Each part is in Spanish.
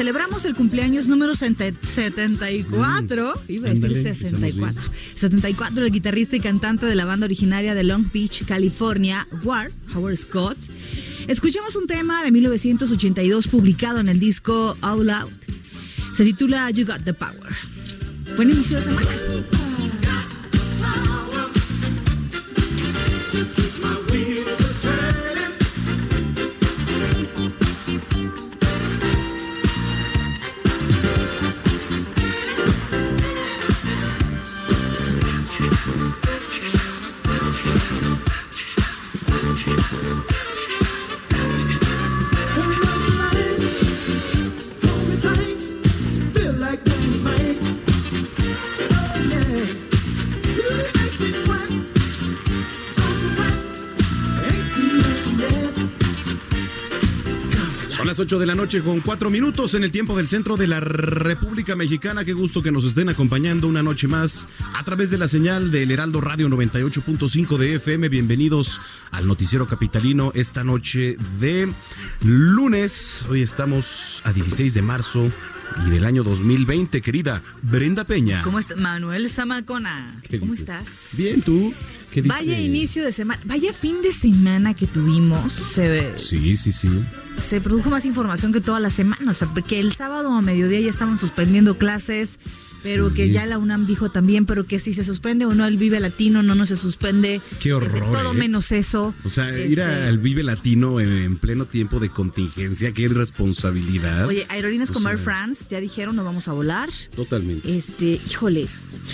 Celebramos el cumpleaños número 74. Iba a decir ándale, 64. 74, el guitarrista y cantante de la banda originaria de Long Beach, California, War, Howard Scott. Escuchamos un tema de 1982 publicado en el disco All Out. Se titula You Got the Power. Buen inicio de semana. 8 de la noche con 4 minutos en el tiempo del centro de la República Mexicana. Qué gusto que nos estén acompañando una noche más a través de la señal del Heraldo Radio 98.5 de FM. Bienvenidos al Noticiero Capitalino esta noche de lunes. Hoy estamos a 16 de marzo y del año 2020, querida Brenda Peña. ¿Cómo estás? Manuel Zamacona. ¿Qué ¿Cómo dices? estás? Bien, ¿tú? ¿Qué dices? Vaya inicio de semana, vaya fin de semana que tuvimos. Se, Sí, sí, sí. se produjo más información que toda la semana, o sea, porque el sábado a mediodía ya estaban suspendiendo clases, pero Sí. que ya la UNAM dijo también, pero que si se suspende o no el Vive Latino, no, no se suspende. Qué horror, todo ¿eh? menos eso. O sea, Este, ir al Vive Latino en, en pleno tiempo de contingencia, qué irresponsabilidad. Oye, aerolíneas O como sea, Air France ya dijeron no vamos a volar. Totalmente. Este, híjole,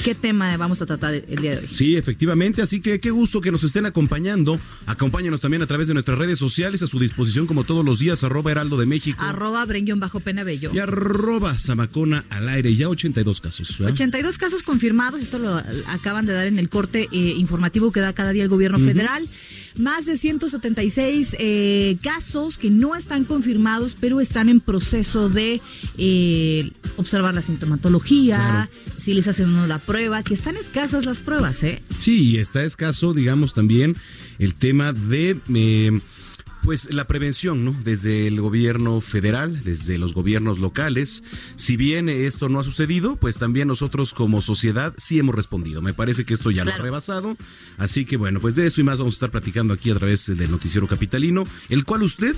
¿qué tema vamos a tratar el día de hoy? Sí, efectivamente, así que qué gusto que nos estén acompañando. Acompáñanos también a través de nuestras redes sociales, a su disposición como todos los días, arroba Heraldo de México Arroba Brenguión bajo pena bello. y arroba Zamacona al aire. Ya 82 casos. ¿Verdad? 82 casos confirmados, esto lo acaban de dar en el corte eh, informativo que da cada día el gobierno federal. Más de 176 eh, casos que no están confirmados, pero están en proceso de eh, observar la sintomatología, si les hacen uno la prueba, que están escasas las pruebas, ¿eh? Sí, y está escaso, digamos, también el tema de... pues la prevención, ¿no? Desde el gobierno federal, desde los gobiernos locales. Si bien esto no ha sucedido, pues también nosotros como sociedad sí hemos respondido. Me parece que esto ya lo ha rebasado. Así que bueno, pues de eso y más vamos a estar platicando aquí a través del noticiero capitalino, el cual usted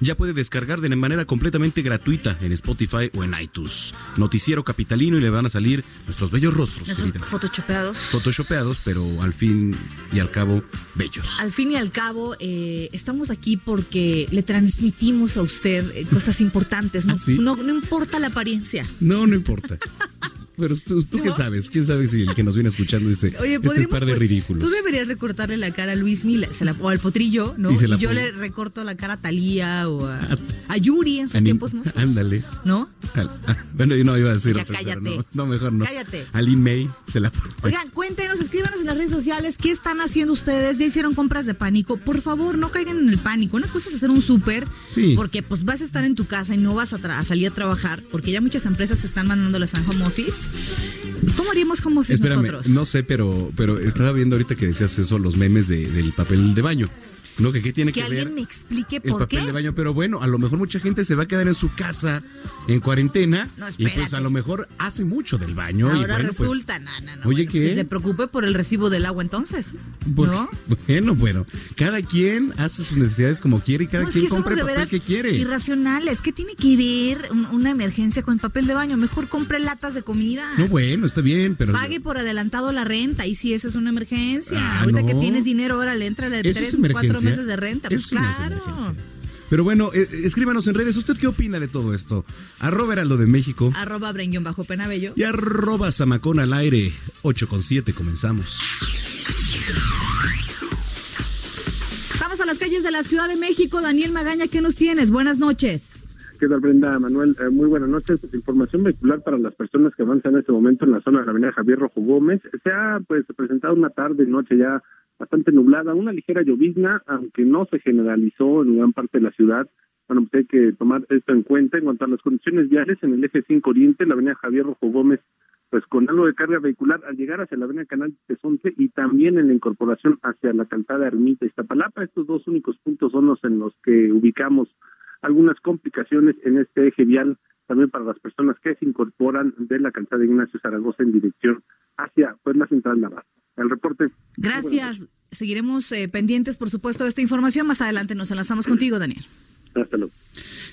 ya puede descargar de manera completamente gratuita en Spotify o en iTunes. Noticiero Capitalino y le van a salir nuestros bellos rostros. Photoshopeados. Photoshopeados, pero al fin y al cabo, bellos. Al fin y al cabo, eh, estamos aquí porque le transmitimos a usted eh, cosas importantes. ¿Ah, no, no, importa la apariencia. No, no importa. Pero tú, qué sabes, quién sabe si el que nos viene escuchando dice, Oye, este es par de ridículos. Tú deberías recortarle la cara a Luis Mila o al Potrillo, ¿no? Y, yo le recorto la cara a Talía o a, Yuri en sus tiempos mozos. Ándale. ¿No? Ah, bueno, yo no iba a decir ya, cállate. No, mejor no. Cállate. A Lin May se la Oigan, cuéntenos, escríbanos en las redes sociales qué están haciendo ustedes. ¿Ya hicieron compras de pánico? Por favor, no caigan en el pánico. Una cosa es hacer un súper, sí. porque pues vas a estar en tu casa y no vas a, salir a trabajar, porque ya muchas empresas te están mandando las home office. ¿Cómo haríamos como office nosotros? No sé, pero, pero estaba viendo ahorita que decías eso, los memes del papel de baño. No, que qué tiene que, que alguien me explique por el papel de baño, pero bueno, a lo mejor mucha gente se va a quedar en su casa en cuarentena y pues a lo mejor hace mucho del baño Ahora y bueno, pues, resulta, no, no, no, Oye, ¿qué? se preocupe por el recibo del agua entonces, ¿no? Bueno, bueno, cada quien hace sus necesidades como quiere y cada quien compra el papel que quiere. Irracionales, ¿qué tiene que ver una emergencia con el papel de baño? Mejor compre latas de comida. No, bueno, está bien, pero pague por adelantado la renta y si esa es una emergencia. Ah, Ahorita que tienes dinero, ahora le entra de tres, cuatro meses de renta. Pues claro. Pero bueno, eh, escríbanos en redes. ¿Usted qué opina de todo esto? Arroba Heraldo de México. Arroba Bajo Penabello. Y arroba Zamacón al aire. 8 con 7, comenzamos. Vamos a las calles de la Ciudad de México. Daniel Magaña, ¿qué nos tienes? Buenas noches. ¿Qué tal, Brenda? Manuel, eh, muy buenas noches. Información vehicular para las personas que avanzan en este momento en la zona de la avenida Javier Rojo Gómez. Se ha pues presentado una tarde y noche ya bastante nublada, una ligera llovizna, aunque no se generalizó en gran parte de la ciudad. Bueno, pues hay que tomar esto en cuenta. En cuanto a las condiciones viales, en el eje 5 Oriente, la avenida Javier Rojo Gómez, pues con algo de carga vehicular al llegar hacia la avenida Canal Tesonte y también en la incorporación hacia la calzada Ermita Iztapalapa. Estos dos únicos puntos son los en los que ubicamos algunas complicaciones en este eje vial también para las personas que se incorporan de la calzada Ignacio Zaragoza en dirección hacia pues la central Navarra el reporte. Gracias. Seguiremos eh, pendientes, por supuesto, de esta información. Más adelante nos enlazamos contigo, Daniel. Hasta luego.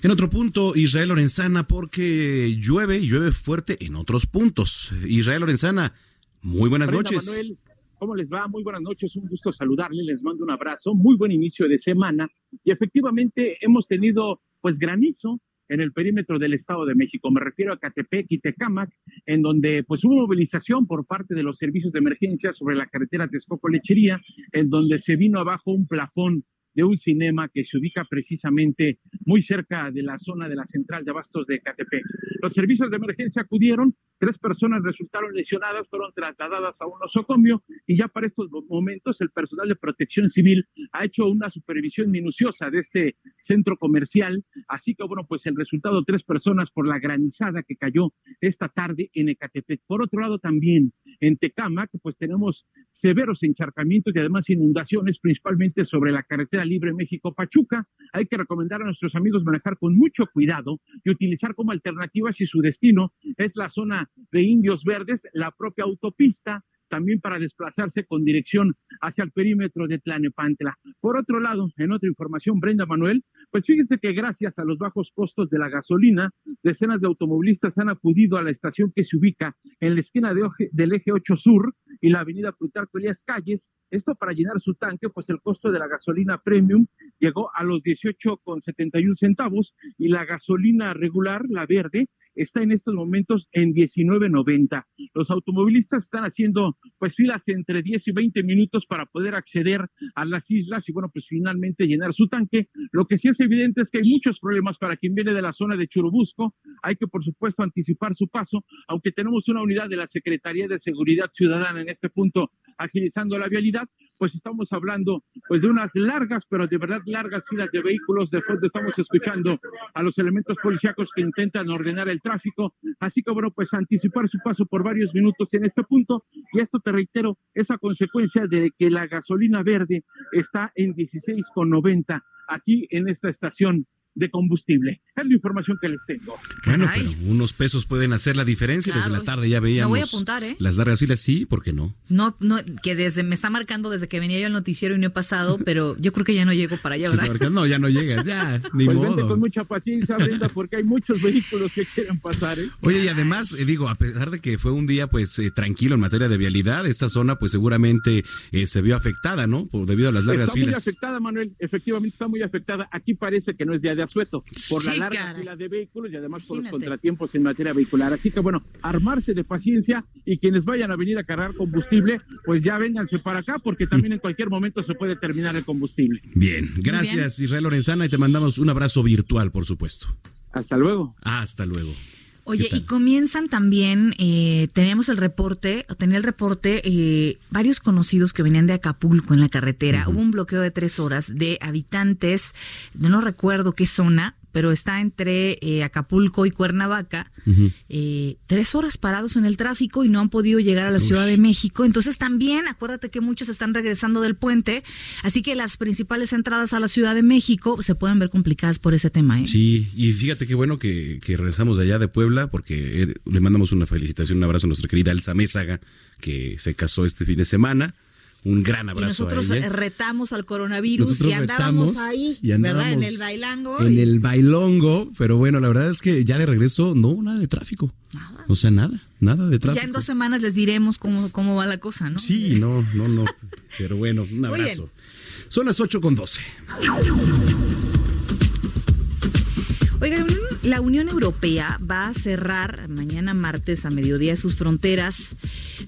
En otro punto, Israel Lorenzana, porque llueve y llueve fuerte en otros puntos. Israel Lorenzana, muy buenas noches. Manuel, ¿cómo les va? Muy buenas noches, un gusto saludarles, les mando un abrazo, muy buen inicio de semana. Y efectivamente hemos tenido pues granizo en el perímetro del Estado de México. Me refiero a Catepec y Tecámac, en donde pues hubo movilización por parte de los servicios de emergencia sobre la carretera Texcoco-Lechería, en donde se vino abajo un plafón de un cinema que se ubica precisamente muy cerca de la zona de la central de abastos de Catepec. Los servicios de emergencia acudieron, tres personas resultaron lesionadas, fueron trasladadas a un nosocomio y ya para estos momentos el personal de protección civil ha hecho una supervisión minuciosa de este centro comercial, así que bueno, pues el resultado, tres personas por la granizada que cayó esta tarde en Ecatepec. Por otro lado también en Tecamac, pues tenemos severos encharcamientos y además inundaciones, principalmente sobre la carretera Libre México Pachuca. Hay que recomendar a nuestros amigos manejar con mucho cuidado y utilizar como alternativa si su destino es la zona de Indios Verdes, la propia autopista, también para desplazarse con dirección hacia el perímetro de Tlanepantla. Por otro lado, en otra información, Brenda Manuel, pues fíjense que gracias a los bajos costos de la gasolina, decenas de automovilistas han acudido a la estación que se ubica en la esquina de del eje 8 Sur y la avenida Plutarco Elías Calles, esto para llenar su tanque, pues el costo de la gasolina premium llegó a los 18,71 centavos y la gasolina regular, la verde, está en estos momentos en 19.90. Los automovilistas están haciendo pues filas entre 10 y 20 minutos para poder acceder a las islas y bueno, pues finalmente llenar su tanque. Lo que sí es evidente es que hay muchos problemas para quien viene de la zona de Churubusco. Hay que por supuesto anticipar su paso, aunque tenemos una unidad de la Secretaría de Seguridad Ciudadana en este punto agilizando la vialidad, pues estamos hablando pues de unas largas, pero de verdad largas filas de vehículos. De fondo estamos escuchando a los elementos policíacos que intentan ordenar el tráfico. Así que bueno, pues anticipar su paso por varios minutos en este punto. Y esto te reitero, esa consecuencia de que la gasolina verde está en 16,90 aquí en esta estación de combustible. Es la información que les tengo. Bueno, pero unos pesos pueden hacer la diferencia. Desde la tarde ya veíamos. voy a apuntar, ¿eh? Las largas filas, sí, ¿por qué no? No, no, que desde me está marcando desde que venía yo al noticiero y no he pasado, pero yo creo que ya no llego para allá, ¿verdad? No, ya no llegas, ya, ni pues modo. Vente con mucha paciencia, Brenda, porque hay muchos vehículos que quieren pasar, ¿eh? Oye, y además, eh, digo, a pesar de que fue un día, pues, eh, tranquilo en materia de vialidad, esta zona, pues, seguramente eh, se vio afectada, ¿no? Por debido a las largas filas. Está muy afectada, Manuel. Efectivamente está muy afectada. Aquí parece que no es día de asueto. Por la larga fila de vehículos y además por los contratiempos en materia vehicular. Así que bueno, armarse de paciencia y quienes vayan a venir a cargar combustible, pues ya vénganse para acá porque también en cualquier momento se puede terminar el combustible. Bien, gracias Israel Lorenzana y te mandamos un abrazo virtual, por supuesto. Hasta luego. Hasta luego. Oye, y comienzan también, eh, teníamos el reporte, tenía el reporte, eh, varios conocidos que venían de Acapulco en la carretera. Hubo un bloqueo de tres horas de habitantes, no recuerdo qué zona, pero está entre eh, Acapulco y Cuernavaca, eh, tres horas parados en el tráfico y no han podido llegar a la Ciudad de México. Entonces también, acuérdate que muchos están regresando del puente, así que las principales entradas a la Ciudad de México se pueden ver complicadas por ese tema. ¿eh? Sí, y fíjate qué bueno que, que regresamos de allá de Puebla, porque le mandamos una felicitación, un abrazo a nuestra querida Elsa Mésaga, que se casó este fin de semana un gran abrazo. Y nosotros a ella. retamos al coronavirus y andábamos ahí, y andábamos ¿verdad? En el bailongo. En el bailongo, pero bueno, la verdad es que ya de regreso, no, nada de tráfico. Nada. O sea, nada, nada de tráfico. Ya en dos semanas les diremos cómo, cómo va la cosa, ¿no? Sí, no, no, no. pero bueno, un abrazo. Son las 8 con 12. Oigan, la Unión Europea va a cerrar mañana martes a mediodía sus fronteras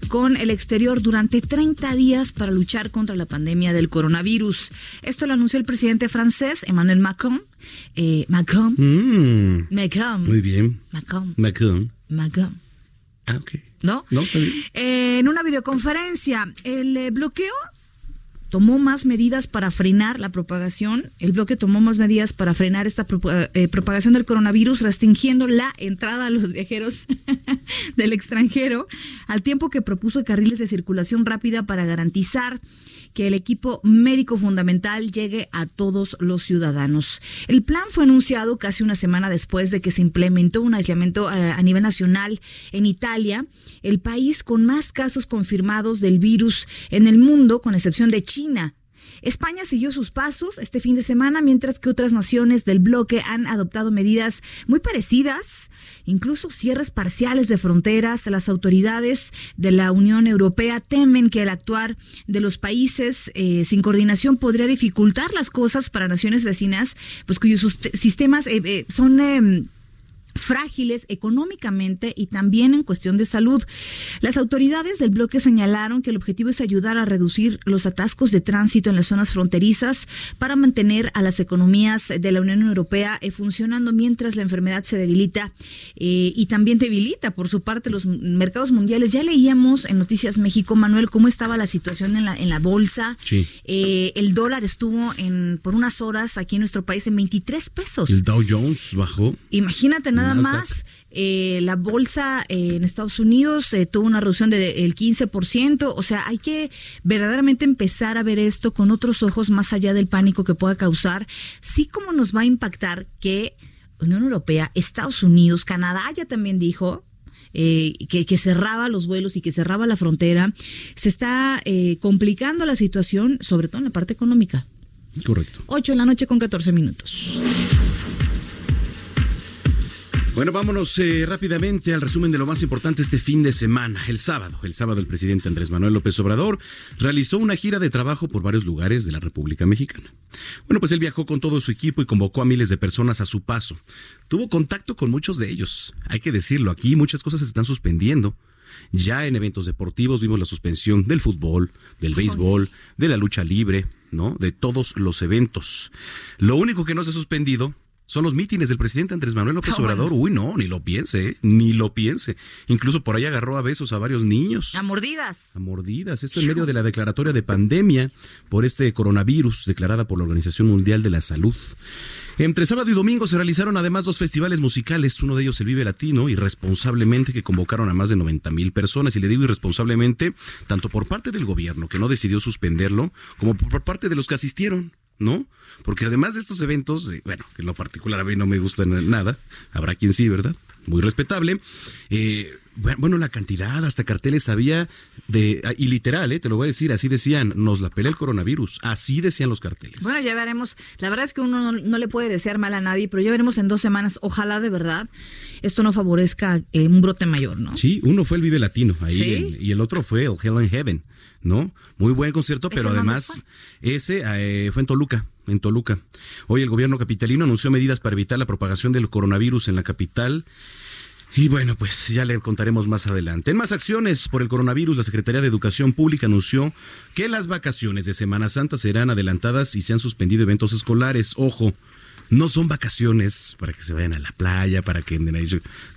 con el exterior durante 30 días para luchar contra la pandemia del coronavirus. Esto lo anunció el presidente francés Emmanuel Macron. Eh, Macron. Mm. Macron. Muy bien. Macron. Macron. Macron. Ah, ok. ¿No? No, está bien. Eh, en una videoconferencia, el eh, bloqueo tomó más medidas para frenar la propagación. El bloque tomó más medidas para frenar esta eh, propagación del coronavirus, restringiendo la entrada a los viajeros del extranjero, al tiempo que propuso carriles de circulación rápida para garantizar que el equipo médico fundamental llegue a todos los ciudadanos. El plan fue anunciado casi una semana después de que se implementó un aislamiento eh, a nivel nacional en Italia, el país con más casos confirmados del virus en el mundo, con excepción de China. España siguió sus pasos este fin de semana, mientras que otras naciones del bloque han adoptado medidas muy parecidas, incluso cierres parciales de fronteras. Las autoridades de la Unión Europea temen que el actuar de los países eh, sin coordinación podría dificultar las cosas para naciones vecinas, pues cuyos sistemas eh, eh, son em, frágiles económicamente y también en cuestión de salud. Las autoridades del bloque señalaron que el objetivo es ayudar a reducir los atascos de tránsito en las zonas fronterizas para mantener a las economías de la Unión Europea eh, funcionando mientras la enfermedad se debilita eh, y también debilita por su parte los mercados mundiales. Ya leíamos en Noticias México, Manuel, cómo estaba la situación en la, en la bolsa. Sí. Eh, el dólar estuvo en por unas horas aquí en nuestro país en 23 pesos. El Dow Jones bajó. Imagínate nada más, eh, la bolsa eh, en Estados Unidos eh, tuvo una reducción del 15%, o sea, hay que verdaderamente empezar a ver esto con otros ojos más allá del pánico que pueda causar, sí como nos va a impactar que Unión Europea, Estados Unidos, Canadá ya también dijo, que, que, cerraba los vuelos y que cerraba la frontera, se está complicando la situación, sobre todo en la parte económica. Correcto. 8 de la noche con 14 minutos. Bueno, vámonos eh, rápidamente al resumen de lo más importante este fin de semana. El sábado, el sábado el presidente Andrés Manuel López Obrador realizó una gira de trabajo por varios lugares de la República Mexicana. Bueno, pues él viajó con todo su equipo y convocó a miles de personas a su paso. Tuvo contacto con muchos de ellos. Hay que decirlo, aquí muchas cosas se están suspendiendo. Ya en eventos deportivos vimos la suspensión del fútbol, del béisbol, de la lucha libre, ¿no? De todos los eventos. Lo único que no se ha suspendido son los mítines del presidente Andrés Manuel López Obrador. Uy, no, ni lo piense, ¿eh? ni lo piense. Incluso por ahí agarró a besos a varios niños. A mordidas. A mordidas. Esto en medio de la declaratoria de pandemia por este coronavirus declarada por la Organización Mundial de la Salud. Entre sábado y domingo se realizaron además dos festivales musicales, uno de ellos el Vive Latino, irresponsablemente que convocaron a más de 90 mil personas, y le digo irresponsablemente, tanto por parte del gobierno, que no decidió suspenderlo, como por parte de los que asistieron ¿no? Porque además de estos eventos, bueno, en lo particular a mí no me gustan nada, habrá quien sí, ¿verdad? Muy respetable. Eh, bueno, la cantidad, hasta carteles había de, y literal, ¿eh? te lo voy a decir, así decían, nos la pelea el coronavirus, así decían los carteles. Bueno, ya veremos, la verdad es que uno no, le puede desear mal a nadie, pero ya veremos en dos semanas, ojalá de verdad esto no favorezca eh, un brote mayor, ¿no? Sí, uno fue el Vive Latino ahí y el otro fue el Hell in Heaven, ¿no? Muy buen concierto, pero además ese eh, fue en Toluca en Toluca. Hoy el gobierno capitalino anunció medidas para evitar la propagación del coronavirus en la capital. Y bueno, pues ya le contaremos más adelante. En más acciones por el coronavirus, la Secretaría de Educación Pública anunció que las vacaciones de Semana Santa serán adelantadas y se han suspendido eventos escolares. Ojo, no son vacaciones para que se vayan a la playa, para que...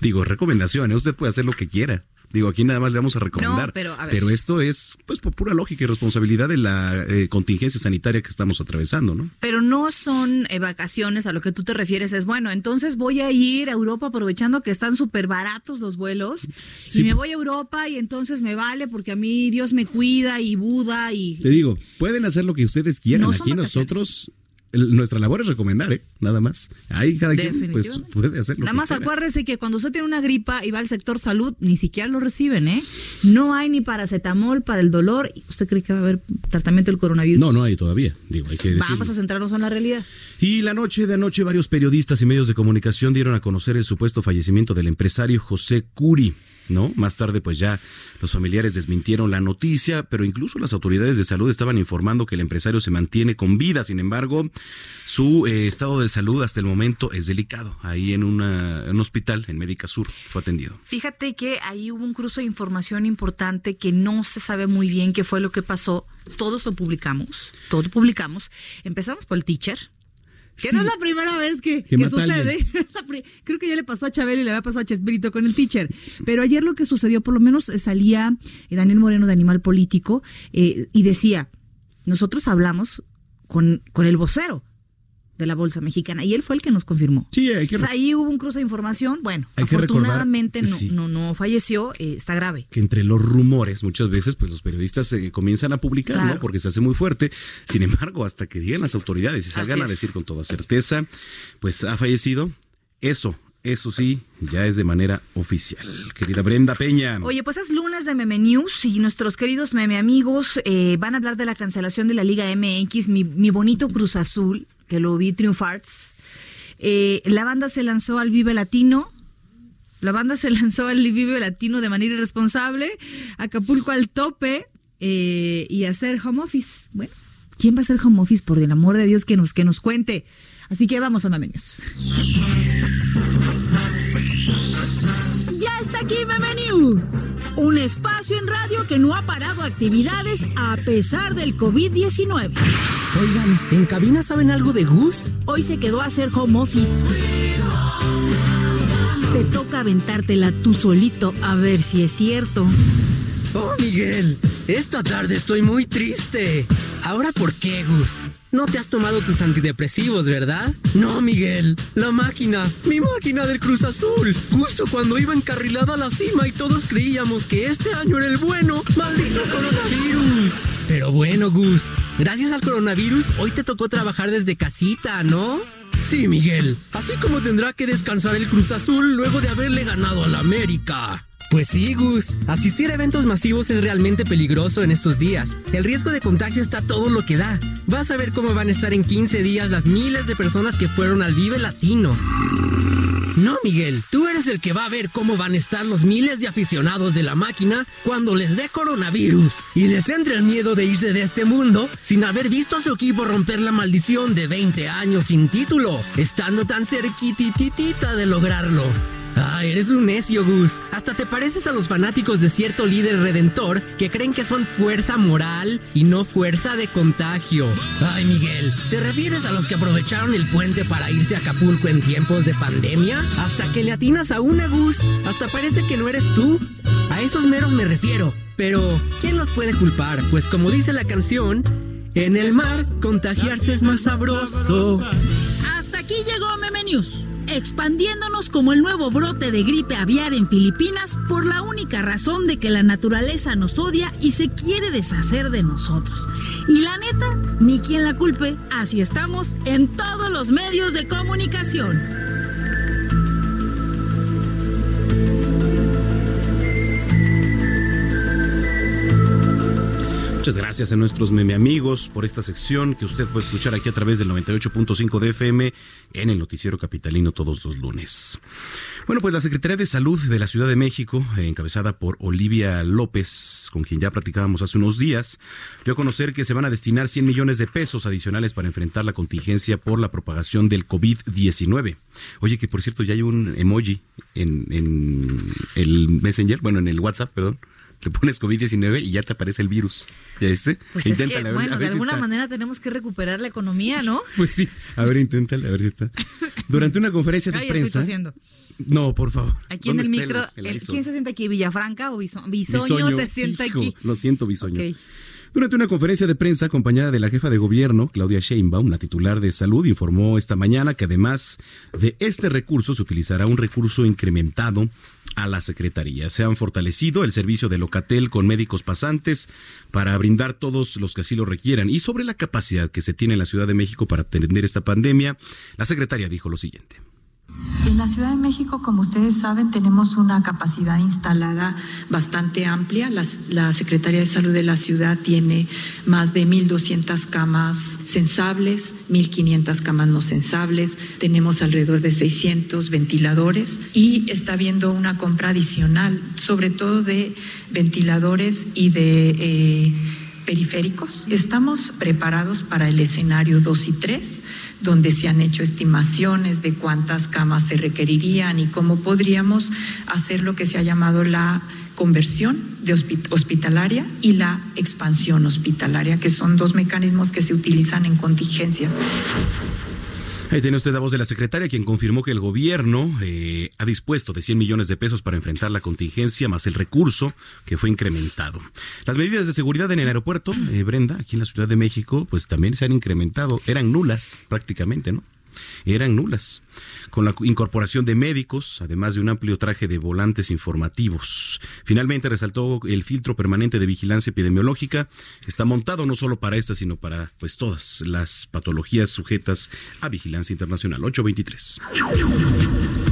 Digo, recomendaciones, usted puede hacer lo que quiera. Digo, aquí nada más le vamos a recomendar. pero, esto es, pues, por pura lógica y responsabilidad de la eh, contingencia sanitaria que estamos atravesando, ¿no? Pero no son eh, vacaciones a lo que tú te refieres. Es bueno, entonces voy a ir a Europa aprovechando que están súper baratos los vuelos y me voy a Europa y entonces me vale porque a mí Dios me cuida y Buda y. Te digo, pueden hacer lo que ustedes quieran. aquí nosotros nuestra labor es recomendar, ¿eh? Nada más. Ahí cada quien pues, puede hacerlo. Nada más acuérdese que cuando usted tiene una gripa y va al sector salud, ni siquiera lo reciben, ¿eh? No hay ni paracetamol para el dolor. ¿Usted cree que va a haber tratamiento del coronavirus? No, no hay todavía. Digo, hay que Vamos a centrarnos en la realidad. Y la noche de anoche, varios periodistas y medios de comunicación dieron a conocer el supuesto fallecimiento del empresario José Curi. ¿No? Más tarde, pues ya los familiares desmintieron la noticia, pero incluso las autoridades de salud estaban informando que el empresario se mantiene con vida. Sin embargo, su eh, estado de salud hasta el momento es delicado. Ahí en, una, un hospital en Médica Sur fue atendido. Fíjate que ahí hubo un cruce de información importante que no se sabe muy bien qué fue lo que pasó. Todos lo publicamos, todo publicamos. Empezamos por el teacher, que no es la primera vez que, sucede. Creo que ya le pasó a Chabel y le había pasado a Chespirito con el teacher. Pero ayer lo que sucedió, por lo menos eh, salía eh, Daniel Moreno de Animal Político eh, y decía, nosotros hablamos con, con el vocero de la Bolsa Mexicana. Y él fue el que nos confirmó. Sí, hay que... ahí hubo un cruce de información. Bueno, afortunadamente no, no, falleció, eh, está grave. Que entre los rumores, muchas veces, pues los periodistas se comienzan a publicar, ¿no? Porque se hace muy fuerte. Sin embargo, hasta que digan las autoridades y salgan a decir con toda certeza, pues ha fallecido. Eso, eso sí, ya es de manera oficial. Querida Brenda Peña. Oye, pues es lunes de Meme News y nuestros queridos meme amigos eh, van a hablar de la cancelación de la Liga MX, mi, mi bonito Cruz Azul lo vi triunfar. Eh, la banda se lanzó al Vive Latino. La banda se lanzó al Vive Latino de manera irresponsable. Acapulco al tope eh, y hacer home office. Bueno, ¿quién va a hacer home office? Por el amor de Dios, que nos, que nos cuente. Así que vamos a News. Ya está aquí News un espacio en radio que no ha parado actividades a pesar del COVID-19. Oigan, ¿en cabina saben algo de Gus? Hoy se quedó a hacer home office. Te toca aventártela tú solito a ver si es cierto. Oh, Miguel, esta tarde estoy muy triste. ¿Ahora por qué, Gus? No te has tomado tus antidepresivos, ¿verdad? No, Miguel. La máquina, mi máquina del Cruz Azul. Justo cuando iba encarrilada a la cima y todos creíamos que este año era el bueno. ¡Maldito coronavirus! Pero bueno, Gus, gracias al coronavirus, hoy te tocó trabajar desde casita, ¿no? Sí, Miguel. Así como tendrá que descansar el Cruz Azul luego de haberle ganado a la América. Pues sí, Gus. Asistir a eventos masivos es realmente peligroso en estos días. El riesgo de contagio está todo lo que da. Vas a ver cómo van a estar en 15 días las miles de personas que fueron al Vive Latino. No, Miguel, tú eres el que va a ver cómo van a estar los miles de aficionados de la máquina cuando les dé coronavirus y les entre el miedo de irse de este mundo sin haber visto a su equipo romper la maldición de 20 años sin título, estando tan cerquititita de lograrlo. Ah, eres un necio, Gus. Hasta te pareces a los fanáticos de cierto líder redentor que creen que son fuerza moral y no fuerza de contagio. Ay, Miguel, ¿te refieres a los que aprovecharon el puente para irse a Acapulco en tiempos de pandemia? Hasta que le atinas a una, Gus. Hasta parece que no eres tú. A esos meros me refiero. Pero, ¿quién los puede culpar? Pues como dice la canción, en el mar contagiarse es más sabroso. Hasta aquí llegó Meme expandiéndonos como el nuevo brote de gripe aviar en Filipinas por la única razón de que la naturaleza nos odia y se quiere deshacer de nosotros. Y la neta, ni quien la culpe, así estamos en todos los medios de comunicación. Gracias a nuestros meme amigos por esta sección que usted puede escuchar aquí a través del 98.5 de FM en el Noticiero Capitalino todos los lunes. Bueno, pues la Secretaría de Salud de la Ciudad de México, encabezada por Olivia López, con quien ya platicábamos hace unos días, dio a conocer que se van a destinar 100 millones de pesos adicionales para enfrentar la contingencia por la propagación del COVID-19. Oye, que por cierto ya hay un emoji en el Messenger, bueno, en el WhatsApp, perdón le pones COVID-19 y ya te aparece el virus. ¿Ya viste? Pues bueno, de alguna manera tenemos que recuperar la economía, ¿no? Pues sí. A ver, inténtale, a ver si está. Durante una conferencia de prensa. no, por favor. Aquí en el micro. ¿Quién se sienta aquí? ¿Villafranca o Bisoño, se sienta aquí? Lo siento, Bisoño. Durante una conferencia de prensa acompañada de la jefa de gobierno, Claudia Sheinbaum, la titular de salud, informó esta mañana que además de este recurso se utilizará un recurso incrementado a la Secretaría. Se han fortalecido el servicio de Locatel con médicos pasantes para brindar todos los que así lo requieran. Y sobre la capacidad que se tiene en la Ciudad de México para atender esta pandemia, la secretaria dijo lo siguiente. En la Ciudad de México, como ustedes saben, tenemos una capacidad instalada bastante amplia. La, Secretaría de Salud de la ciudad tiene más de 1.200 camas sensables, 1.500 camas no sensables. Tenemos alrededor de 600 ventiladores y está habiendo una compra adicional, sobre todo de ventiladores y de... Eh, periféricos. Estamos preparados para el escenario 2 y 3 donde se han hecho estimaciones de cuántas camas se requerirían y cómo podríamos hacer lo que se ha llamado la conversión de hospitalaria y la expansión hospitalaria, que son dos mecanismos que se utilizan en contingencias. Ahí tiene usted la voz de la secretaria, quien confirmó que el gobierno eh, ha dispuesto de 100 millones de pesos para enfrentar la contingencia, más el recurso que fue incrementado. Las medidas de seguridad en el aeropuerto, eh, Brenda, aquí en la Ciudad de México, pues también se han incrementado. Eran nulas prácticamente, ¿no? Eran nulas, con la incorporación de médicos, además de un amplio traje de volantes informativos. Finalmente resaltó el filtro permanente de vigilancia epidemiológica, está montado no solo para esta, sino para pues todas las patologías sujetas a vigilancia internacional. 823.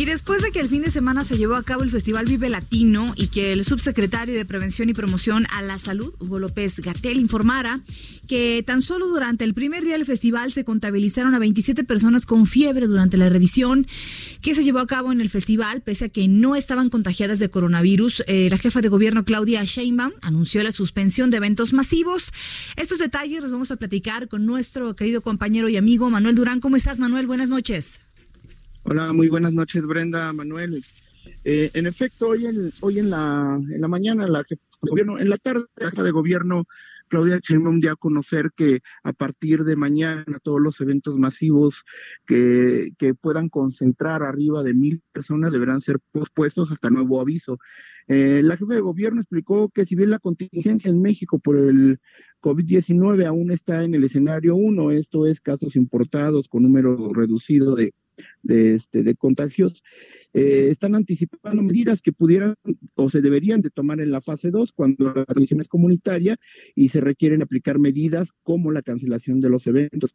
Y después de que el fin de semana se llevó a cabo el Festival Vive Latino y que el subsecretario de Prevención y Promoción a la Salud, Hugo López Gatel, informara que tan solo durante el primer día del festival se contabilizaron a 27 personas con fiebre durante la revisión que se llevó a cabo en el festival, pese a que no estaban contagiadas de coronavirus. Eh, la jefa de gobierno Claudia Sheinbaum anunció la suspensión de eventos masivos. Estos detalles los vamos a platicar con nuestro querido compañero y amigo Manuel Durán. ¿Cómo estás, Manuel? Buenas noches. Hola, muy buenas noches, Brenda, Manuel. Eh, en efecto, hoy en, hoy en la, en la mañana, la gobierno, en la tarde, la jefa de gobierno Claudia Sheinbaum dio a conocer que a partir de mañana todos los eventos masivos que, que puedan concentrar arriba de mil personas deberán ser pospuestos hasta nuevo aviso. Eh, la jefa de gobierno explicó que si bien la contingencia en México por el COVID-19 aún está en el escenario 1, esto es casos importados con número reducido de de, este, de contagios, eh, están anticipando medidas que pudieran o se deberían de tomar en la fase 2 cuando la transmisión es comunitaria y se requieren aplicar medidas como la cancelación de los eventos.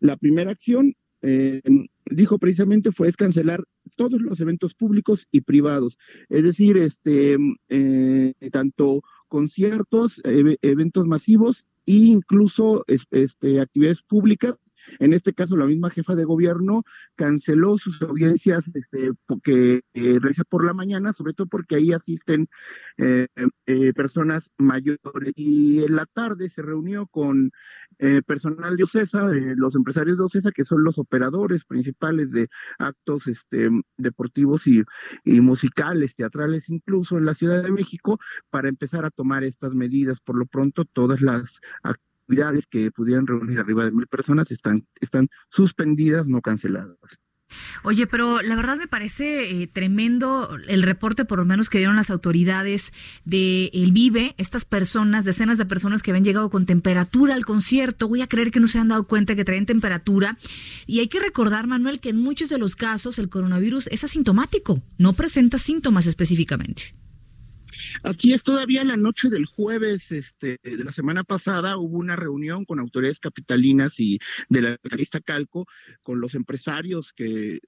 La primera acción, eh, dijo precisamente, fue es cancelar todos los eventos públicos y privados, es decir, este, eh, tanto conciertos, eventos masivos e incluso este, actividades públicas en este caso, la misma jefa de gobierno canceló sus audiencias este, que eh, por la mañana, sobre todo porque ahí asisten eh, eh, personas mayores. Y en la tarde se reunió con eh, personal de OCESA, los empresarios de OCESA, que son los operadores principales de actos este, deportivos y, y musicales, teatrales incluso en la Ciudad de México, para empezar a tomar estas medidas. Por lo pronto, todas las actividades que pudieran reunir arriba de mil personas están, están suspendidas, no canceladas. Oye, pero la verdad me parece eh, tremendo el reporte, por lo menos que dieron las autoridades de Vive, estas personas, decenas de personas que habían llegado con temperatura al concierto. Voy a creer que no se han dado cuenta que traen temperatura. Y hay que recordar, Manuel, que en muchos de los casos el coronavirus es asintomático, no presenta síntomas específicamente. Así es, todavía la noche del jueves este, de la semana pasada hubo una reunión con autoridades capitalinas y de la lista Calco, con los empresarios que,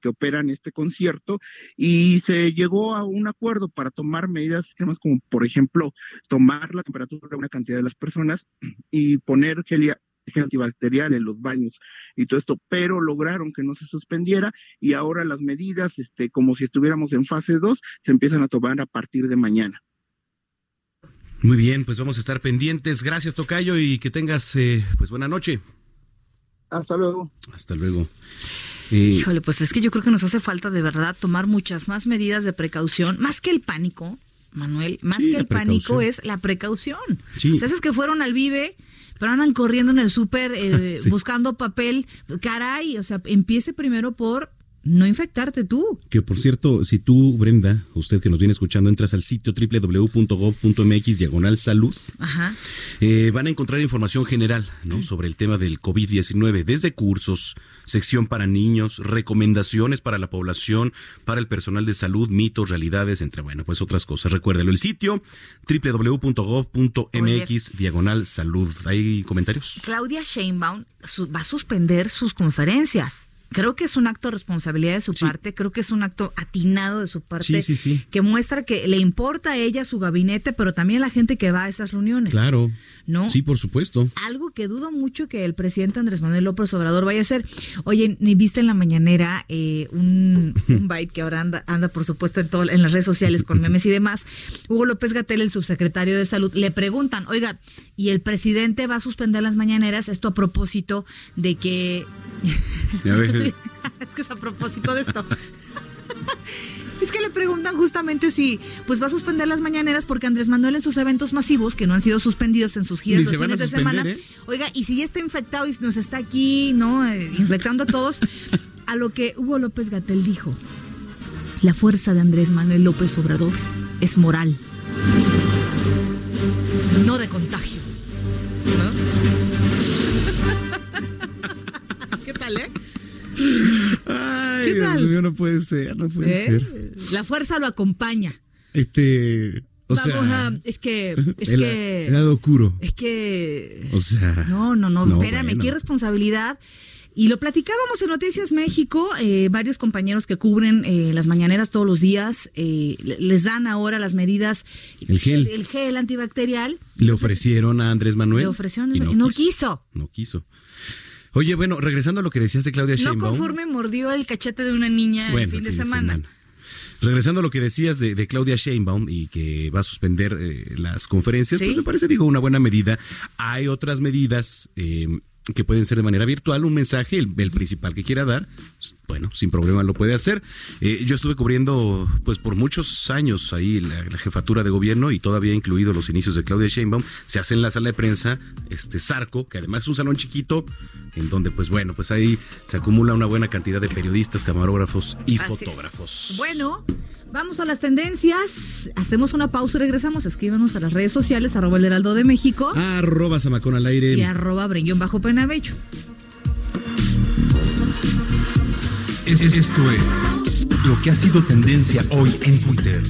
que operan este concierto, y se llegó a un acuerdo para tomar medidas como, por ejemplo, tomar la temperatura de una cantidad de las personas y poner gel antibacterial en los baños y todo esto, pero lograron que no se suspendiera y ahora las medidas, este, como si estuviéramos en fase 2, se empiezan a tomar a partir de mañana. Muy bien, pues vamos a estar pendientes. Gracias, Tocayo, y que tengas eh, pues buena noche. Hasta luego. Hasta luego. Eh, Híjole, pues es que yo creo que nos hace falta de verdad tomar muchas más medidas de precaución, más que el pánico, Manuel, más que el pánico es la precaución. Sí. O sea, esos que fueron al Vive pero andan corriendo en el súper eh, buscando papel. Caray, o sea, empiece primero por no infectarte tú. Que por cierto, si tú, Brenda, usted que nos viene escuchando, entras al sitio www.gov.mx diagonal salud, eh, van a encontrar información general ¿no? sobre el tema del COVID-19, desde cursos, sección para niños, recomendaciones para la población, para el personal de salud, mitos, realidades, entre, bueno, pues otras cosas. Recuérdelo, el sitio www.gov.mx diagonal salud. ¿Hay comentarios? Claudia Sheinbaum va a suspender sus conferencias creo que es un acto de responsabilidad de su parte, creo que es un acto atinado de su parte que muestra que le importa a ella su gabinete, pero también a la gente que va a esas reuniones. Claro. ¿No? Sí, por supuesto. Algo que dudo mucho que el presidente Andrés Manuel López Obrador vaya a hacer. Oye, ni viste en la mañanera eh, un, un byte que ahora anda, anda por supuesto, en, todo, en las redes sociales con memes y demás. Hugo López Gatel, el subsecretario de Salud, le preguntan, oiga, ¿y el presidente va a suspender las mañaneras? Esto a propósito de que es que es a propósito de esto. Es que le preguntan justamente si pues va a suspender las mañaneras porque Andrés Manuel en sus eventos masivos, que no han sido suspendidos en sus giras los fines de semana, ¿eh? oiga, y si ya está infectado y nos está aquí, ¿no? Eh, infectando a todos, a lo que Hugo López Gatel dijo, la fuerza de Andrés Manuel López Obrador es moral, no de contagio. ¿Eh? Ay, Dios mío, no puede ser, no puede ¿Eh? ser. La fuerza lo acompaña. Este. O Vamos sea, a, es que, es que. El lado oscuro. Es que. O sea. No, no, no, espérame, qué responsabilidad. Y lo platicábamos en Noticias México, eh, varios compañeros que cubren eh, las mañaneras todos los días, eh, les dan ahora las medidas. El gel. El, gel antibacterial. Le ofrecieron a Andrés Manuel. Le ofrecieron y no, quiso. No quiso. Oye, bueno, regresando a lo que decías de Claudia Sheinbaum. No conforme mordió el cachete de una niña el fin, de, semana. Regresando a lo que decías de, Claudia Sheinbaum y que va a suspender eh, las conferencias, pues me parece, digo, una buena medida. Hay otras medidas eh, que pueden ser de manera virtual, un mensaje, el, principal que quiera dar, bueno, sin problema lo puede hacer. Eh, yo estuve cubriendo, pues por muchos años ahí la, jefatura de gobierno y todavía incluido los inicios de Claudia Sheinbaum, se hace en la sala de prensa, este Zarco, que además es un salón chiquito, en donde pues bueno, pues ahí se acumula una buena cantidad de periodistas, camarógrafos y fotógrafos. Bueno, Vamos a las tendencias. Hacemos una pausa y regresamos. Escríbanos a las redes sociales, arroba el heraldo de México. Arroba Samacón al aire. Y arroba bajo Penabello. Esto es lo que ha sido tendencia hoy en Twitter.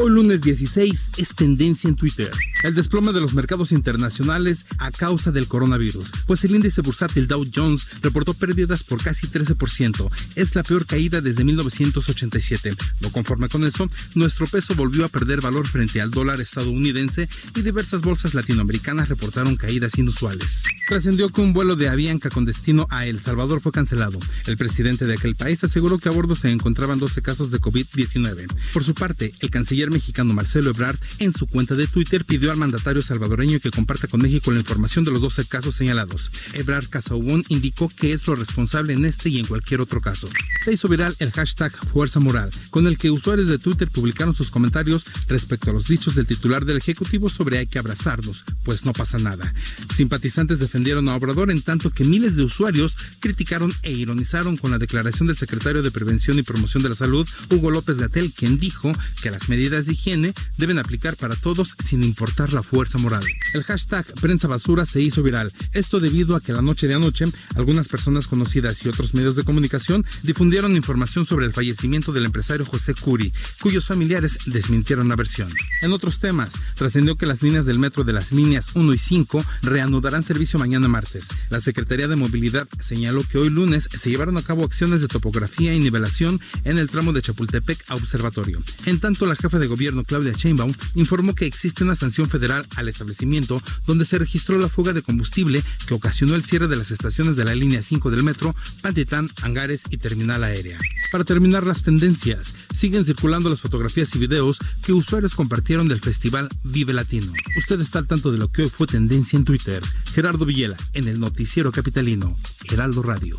Hoy lunes 16 es tendencia en Twitter. El desplome de los mercados internacionales a causa del coronavirus, pues el índice bursátil Dow Jones reportó pérdidas por casi 13%. Es la peor caída desde 1987. No conforme con eso, nuestro peso volvió a perder valor frente al dólar estadounidense y diversas bolsas latinoamericanas reportaron caídas inusuales. Trascendió que un vuelo de Avianca con destino a El Salvador fue cancelado. El presidente de aquel país aseguró que a bordo se encontraban 12 casos de COVID-19. Por su parte, el canciller mexicano Marcelo Ebrard en su cuenta de Twitter pidió al mandatario salvadoreño que comparta con México la información de los 12 casos señalados. Ebrard Casaubon indicó que es lo responsable en este y en cualquier otro caso. Se hizo viral el hashtag Fuerza Moral, con el que usuarios de Twitter publicaron sus comentarios respecto a los dichos del titular del Ejecutivo sobre hay que abrazarnos, pues no pasa nada. Simpatizantes defendieron a Obrador en tanto que miles de usuarios criticaron e ironizaron con la declaración del secretario de Prevención y Promoción de la Salud, Hugo López Gatel, quien dijo que las medidas de higiene deben aplicar para todos sin importar la fuerza moral. El hashtag prensa basura se hizo viral, esto debido a que la noche de anoche algunas personas conocidas y otros medios de comunicación difundieron información sobre el fallecimiento del empresario José Curi, cuyos familiares desmintieron la versión. En otros temas, trascendió que las líneas del metro de las líneas 1 y 5 reanudarán servicio mañana martes. La Secretaría de Movilidad señaló que hoy lunes se llevaron a cabo acciones de topografía y nivelación en el tramo de Chapultepec a Observatorio. En tanto, la jefa de gobierno Claudia Sheinbaum informó que existe una sanción federal al establecimiento donde se registró la fuga de combustible que ocasionó el cierre de las estaciones de la línea 5 del metro, Pantitán, Hangares y Terminal Aérea. Para terminar las tendencias, siguen circulando las fotografías y videos que usuarios compartieron del festival Vive Latino. Usted está al tanto de lo que hoy fue tendencia en Twitter. Gerardo Villela, en el noticiero capitalino, Heraldo Radio.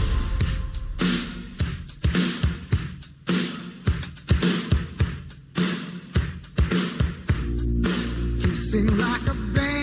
Sing like a bandit,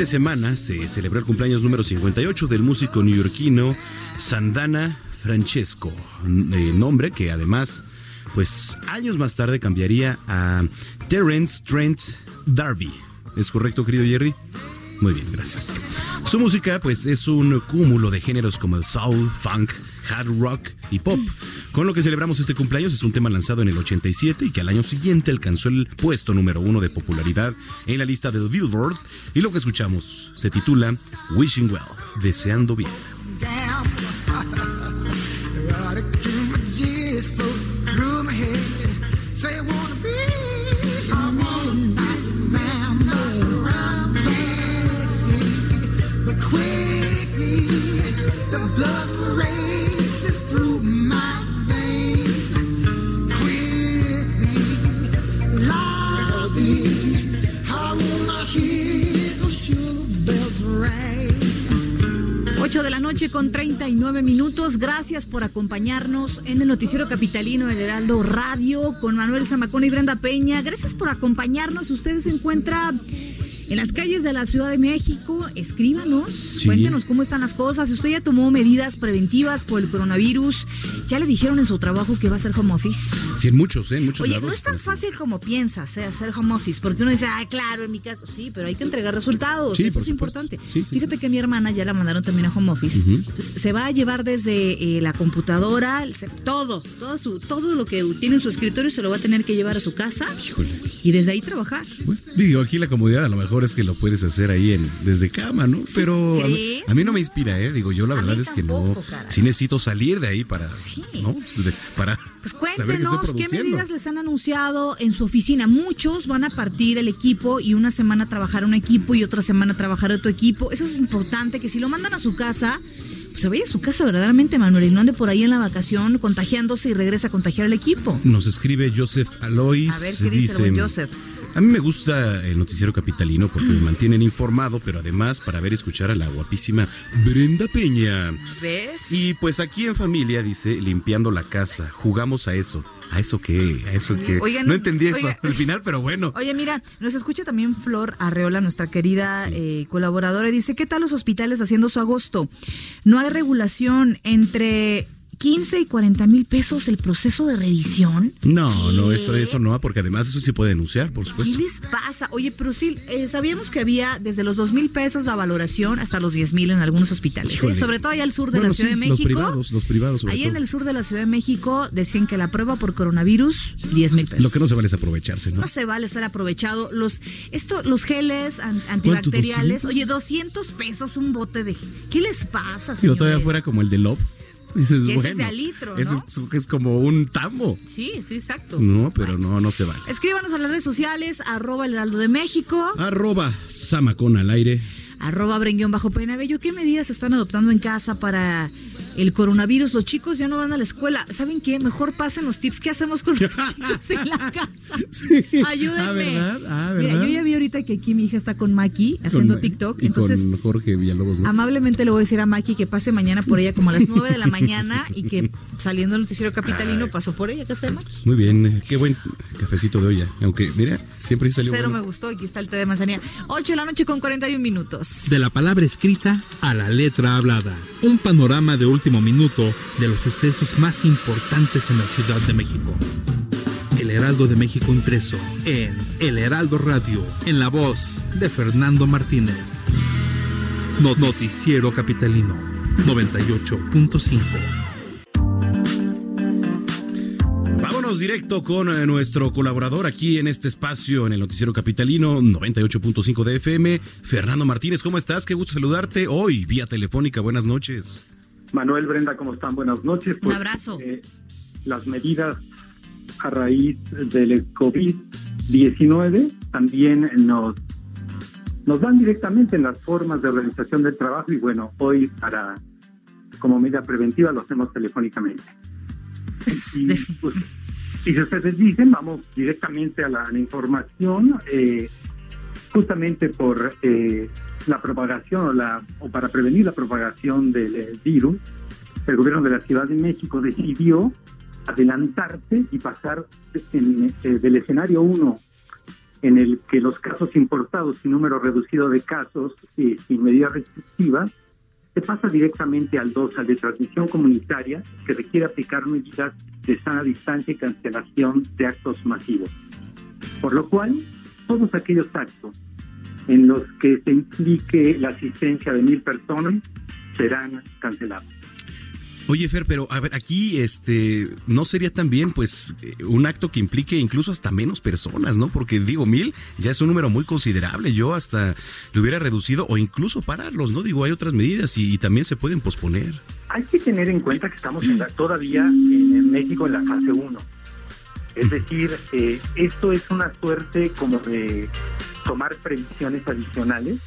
de semana se celebró el cumpleaños número 58 del músico neoyorquino Sandana Francesco, eh, nombre que además, pues años más tarde cambiaría a Terence Trent D'Arby. ¿Es correcto, querido Jerry? Muy bien, gracias. Su música, pues, es un cúmulo de géneros como el soul, funk, hard rock y pop. Con lo que celebramos este cumpleaños es un tema lanzado en el 87 y que al año siguiente alcanzó el puesto número uno de popularidad en la lista del Billboard. Y lo que escuchamos se titula Wishing Well, Deseando Bien. con 39 minutos. Gracias por acompañarnos en el Noticiero Capitalino del Heraldo Radio con Manuel Zamacón y Brenda Peña. Gracias por acompañarnos. Usted se encuentra en las calles de la Ciudad de México. Escríbanos, Sí. cuéntenos cómo están las cosas. Usted ya tomó medidas preventivas por el coronavirus, ya le dijeron en su trabajo que va a ser home office. Sí, en muchos, ¿eh? En muchos Oye, lados. no es tan fácil como piensas eh, hacer home office, porque uno dice, ah, claro, en mi caso, sí, pero hay que entregar resultados, Sí, eso es supuesto. importante. Sí, Fíjate que mi hermana ya la mandaron también a home office, entonces se va a llevar desde eh, la computadora, el todo, todo, su, todo lo que tiene en su escritorio se lo va a tener que llevar a su casa y desde ahí trabajar. Digo, aquí la comodidad a lo mejor es que lo puedes hacer ahí en, desde cama, ¿no? Pero a mí, ¿crees? a mí no me inspira, ¿eh? Digo, yo la A verdad es que no. caray. Sí necesito salir de ahí para. ¿No? De- para Pues cuéntenos qué medidas les han anunciado en su oficina. Muchos van a partir el equipo y una semana trabajar un equipo y otra semana trabajar otro equipo. Eso es importante, que si lo mandan a su casa, pues se vaya a su casa verdaderamente, Manuel, y no ande por ahí en la vacación contagiándose y regresa a contagiar al equipo. Nos escribe Joseph Alois. A ver, ¿qué dice buen Joseph? A mí me gusta el noticiero capitalino porque me mantienen informado, pero además para ver y escuchar a la guapísima Brenda Peña. ¿Ves? Y pues aquí en familia, dice, limpiando la casa. Jugamos a eso. ¿A eso qué? ¿A eso qué? Oigan, no entendí eso oiga. al final, pero bueno. Oye, mira, nos escucha también Flor Arreola, nuestra querida eh, colaboradora, y dice, ¿qué tal los hospitales haciendo su agosto? No hay regulación entre 15 y 40 mil pesos el proceso de revisión. No, no, eso, eso no, porque además eso sí puede denunciar, por ¿Qué supuesto. les pasa? Oye, pero sí, eh, sabíamos que había desde los 2 mil pesos la valoración hasta los 10 mil en algunos hospitales. ¿eh? Sobre todo allá al sur de Bueno, la Ciudad sí, de Los México. privados, los privados sobre Ahí todo. en el sur de la Ciudad de México decían que la prueba por coronavirus, 10 mil pesos. Lo que no se vale es aprovecharse, ¿no? No se vale estar aprovechado. Los, esto, los geles an- antibacteriales, oye, 200 pesos un bote de... ¿Qué les pasa, Si lo todavía señores? fuera como el de Love. Dices, Que ese es bueno, de a litro, ese es, es como un tambo. Sí, sí, exacto. No, pero no, no se vale. Escríbanos a las redes sociales, arroba el heraldo de México, Arroba Samacón al aire. arroba brenguión bajo Penabello. ¿Qué medidas están adoptando en casa para el coronavirus? Los chicos ya no van a la escuela. ¿Saben qué? Mejor pasen los tips. ¿Qué hacemos con los chicos en la casa? Ayúdenme. Ah, ¿verdad? Ah, Mira, yo ya vi ahorita que aquí mi hija está con Maki haciendo Con- TikTok. Y Entonces, con Jorge Villalobos, ¿no? Amablemente le voy a decir a Maki que pase mañana por ella como a las 9 de la mañana y que saliendo el noticiero capitalino pasó por ella, ¿qué se llama? Muy bien, eh, qué buen cafecito de olla. Aunque, mira, siempre sí salió Cero bueno. me gustó, aquí está el té de manzanilla. 8 de la noche con 41 minutos. De la palabra escrita a la letra hablada. Un panorama de último minuto de los sucesos más importantes en la Ciudad de México. El Heraldo de México impreso en El Heraldo Radio, en la voz de Fernando Martínez. No- Noticiero Capitalino 98.5. Vámonos directo con eh, nuestro colaborador aquí en este espacio en el Noticiero Capitalino 98.5 de FM, Fernando Martínez. ¿Cómo estás? Qué gusto saludarte hoy vía telefónica. Buenas noches. Manuel, Brenda, ¿cómo están? Buenas noches. Un abrazo. eh, las medidas a raíz del COVID-19 también nos, nos dan directamente en las formas de organización del trabajo y bueno, hoy para como medida preventiva lo hacemos telefónicamente. Y, pues, y si ustedes dicen, vamos directamente a la, a la información, eh, justamente por eh, la propagación o, la, o para prevenir la propagación del eh, virus, el gobierno de la Ciudad de México decidió adelantarse y pasar en, eh, del escenario 1 en el que los casos importados y número reducido de casos eh, sin medidas restrictivas se pasa directamente al 2, al de transmisión comunitaria, que requiere aplicar medidas de sana distancia y cancelación de actos masivos. Por lo cual, todos aquellos actos en los que se implique la asistencia de mil personas serán cancelados. Oye, Fer, pero a ver, aquí este no sería también pues un acto que implique incluso hasta menos personas, ¿no? Porque digo, mil ya es un número muy considerable. Yo hasta lo hubiera reducido o incluso pararlos, ¿no? Digo, hay otras medidas y, y también se pueden posponer. Hay que tener en cuenta que estamos en la- todavía en, en México en la fase 1. Es decir, eh, esto es una suerte como de tomar previsiones adicionales.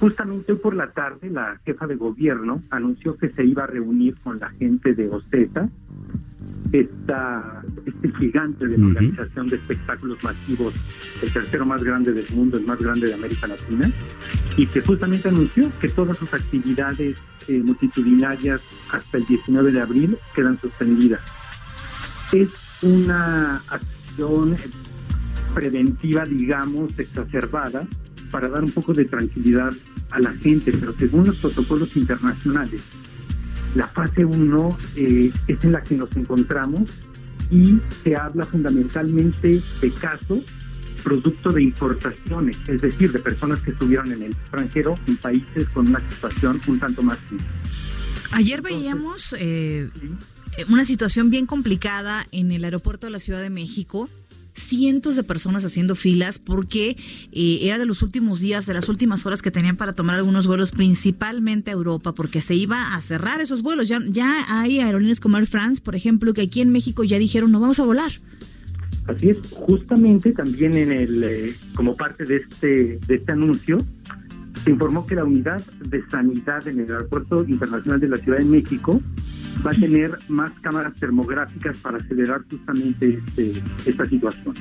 Justamente hoy por la tarde la jefa de gobierno anunció que se iba a reunir con la gente de OCESA, esta, este gigante de la Ujú. organización de espectáculos masivos, el tercero más grande del mundo, el más grande de América Latina, y que justamente anunció que todas sus actividades eh, multitudinarias hasta el 19 de abril quedan suspendidas. Es una acción preventiva, digamos, exacerbada para dar un poco de tranquilidad a la gente, pero según los protocolos internacionales, la fase 1 eh, es en la que nos encontramos y se habla fundamentalmente de casos producto de importaciones, es decir, de personas que estuvieron en el extranjero en países con una situación un tanto más simple. Ayer veíamos eh, una situación bien complicada en el aeropuerto de la Ciudad de México. Cientos de personas haciendo filas porque eh, era de los últimos días, de las últimas horas que tenían para tomar algunos vuelos, principalmente a Europa, porque se iba a cerrar esos vuelos. Ya, ya hay aerolíneas como Air France, por ejemplo, que aquí en México ya dijeron no vamos a volar. Así es, justamente también en el, eh, como parte de este, de este anuncio, se informó que la unidad de sanidad en el Aeropuerto Internacional de la Ciudad de México va a tener más cámaras termográficas para acelerar justamente este, esta situación.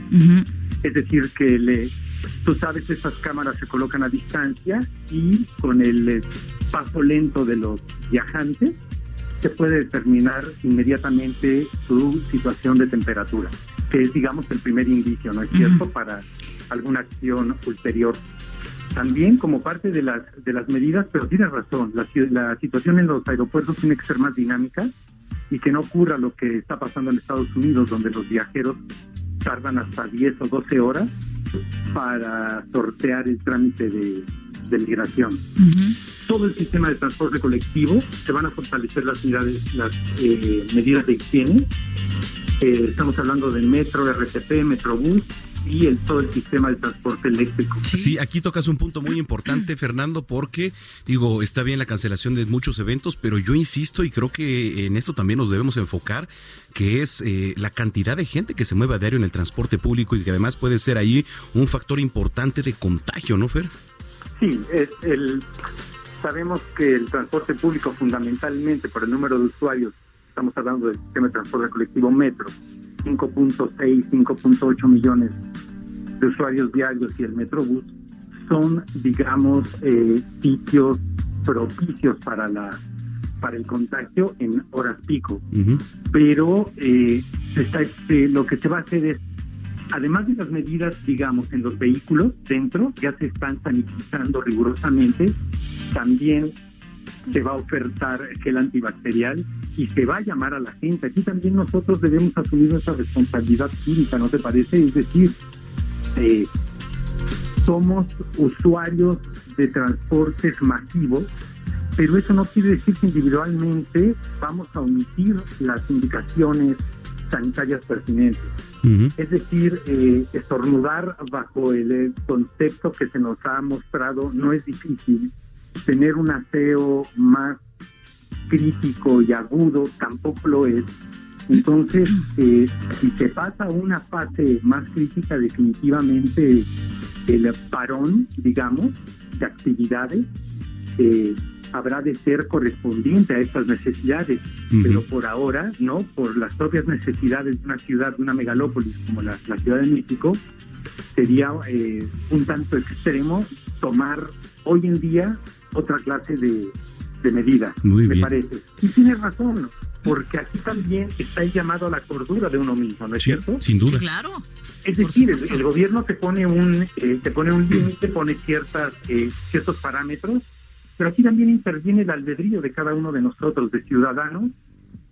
Es decir, que le, tú sabes, estas cámaras se colocan a distancia y con el eh, paso lento de los viajantes se puede determinar inmediatamente su situación de temperatura, que es, digamos, el primer indicio, ¿no es cierto?, para alguna acción ulterior. También como parte de las de las medidas, pero tienes razón, la, la situación en los aeropuertos tiene que ser más dinámica y que no ocurra lo que está pasando en Estados Unidos, donde los viajeros tardan hasta 10 o 12 horas para sortear el trámite de, de migración. Todo el sistema de transporte colectivo se van a fortalecer las, unidades- las eh, medidas de higiene. Eh, estamos hablando del metro, RTP, Metrobús y el, todo el sistema de transporte eléctrico. Sí, aquí tocas un punto muy importante, Fernando, porque digo, está bien la cancelación de muchos eventos, pero yo insisto y creo que en esto también nos debemos enfocar, que es eh, la cantidad de gente que se mueve a diario en el transporte público y que además puede ser ahí un factor importante de contagio, ¿no, Fer? Sí, es el, sabemos que el transporte público fundamentalmente por el número de usuarios, estamos hablando del sistema de transporte colectivo Metro, 5.6, 5.8 millones de usuarios diarios y el Metrobús son, digamos, eh, sitios propicios para la para el contagio en horas pico. Pero eh, está, este, lo que se va a hacer es además de las medidas, digamos, en los vehículos dentro, ya se están sanitizando rigurosamente, también se va a ofertar gel antibacterial y se va a llamar a la gente. Aquí también nosotros debemos asumir nuestra responsabilidad cívica, ¿no te parece? Es decir, eh, somos usuarios de transportes masivos, pero eso no quiere decir que individualmente vamos a omitir las indicaciones sanitarias pertinentes. Es decir, eh, estornudar bajo el eh, concepto que se nos ha mostrado no es difícil. Tener un aseo más crítico y agudo tampoco lo es. Entonces, eh, si se pasa a una fase más crítica, definitivamente el parón, digamos, de actividades eh, habrá de ser correspondiente a estas necesidades. Pero por ahora, no, por las propias necesidades de una ciudad, de una megalópolis como la, la Ciudad de México, sería eh, un tanto extremo tomar hoy en día otra clase de, de medidas, Muy me bien. parece. Y tienes razón, porque aquí también está el llamado a la cordura de uno mismo, ¿no es cierto? sin duda. Sí, claro. Es decir, el, el gobierno te pone un eh, te pone un límite, pone ciertas eh, ciertos parámetros, pero aquí también interviene el albedrío de cada uno de nosotros, de ciudadanos,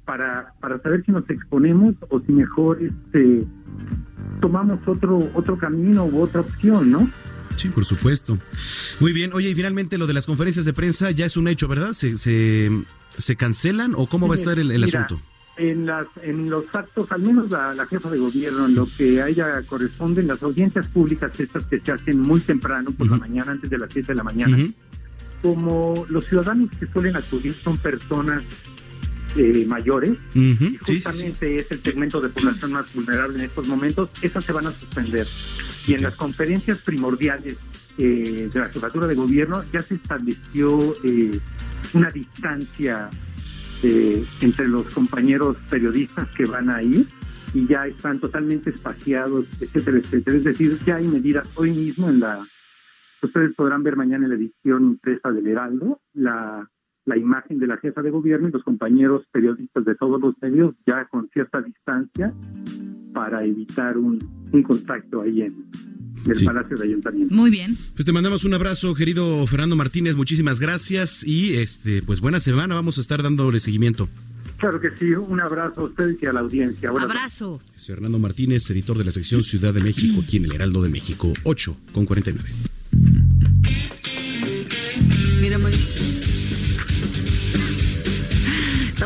para para saber si nos exponemos o si mejor este tomamos otro otro camino u otra opción, ¿no? Sí, por supuesto. Muy bien. Oye, y finalmente lo de las conferencias de prensa ya es un hecho, ¿verdad? ¿Se, se, se cancelan o cómo va a estar el, el Mira, asunto? En, las, en los actos, al menos la, la jefa de gobierno, en lo que a ella corresponde, en las audiencias públicas, estas que se hacen muy temprano, por la mañana, antes de las 7 de la mañana, como los ciudadanos que suelen acudir son personas eh, mayores, y justamente es el segmento de población más vulnerable en estos momentos, esas se van a suspender. Y en las conferencias primordiales eh, de la jefatura de gobierno ya se estableció eh, una distancia eh, entre los compañeros periodistas que van a ir y ya están totalmente espaciados, etcétera, etcétera. Es decir, ya hay medidas hoy mismo en la... Ustedes podrán ver mañana en la edición impresa del Heraldo la, la imagen de la jefa de gobierno y los compañeros periodistas de todos los medios ya con cierta distancia para evitar un, un contacto ahí en, en el Sí. Palacio de Ayuntamiento. Muy bien. Pues te mandamos un abrazo, querido Fernando Martínez. Muchísimas gracias y este, pues buena semana. Vamos a estar dándole seguimiento. Claro que sí, un abrazo a ustedes y a la audiencia. Buenas Abrazo. Es Fernando Martínez, editor de la sección Ciudad de México, aquí en el Heraldo de México, 8 con 49. Mira, Mario.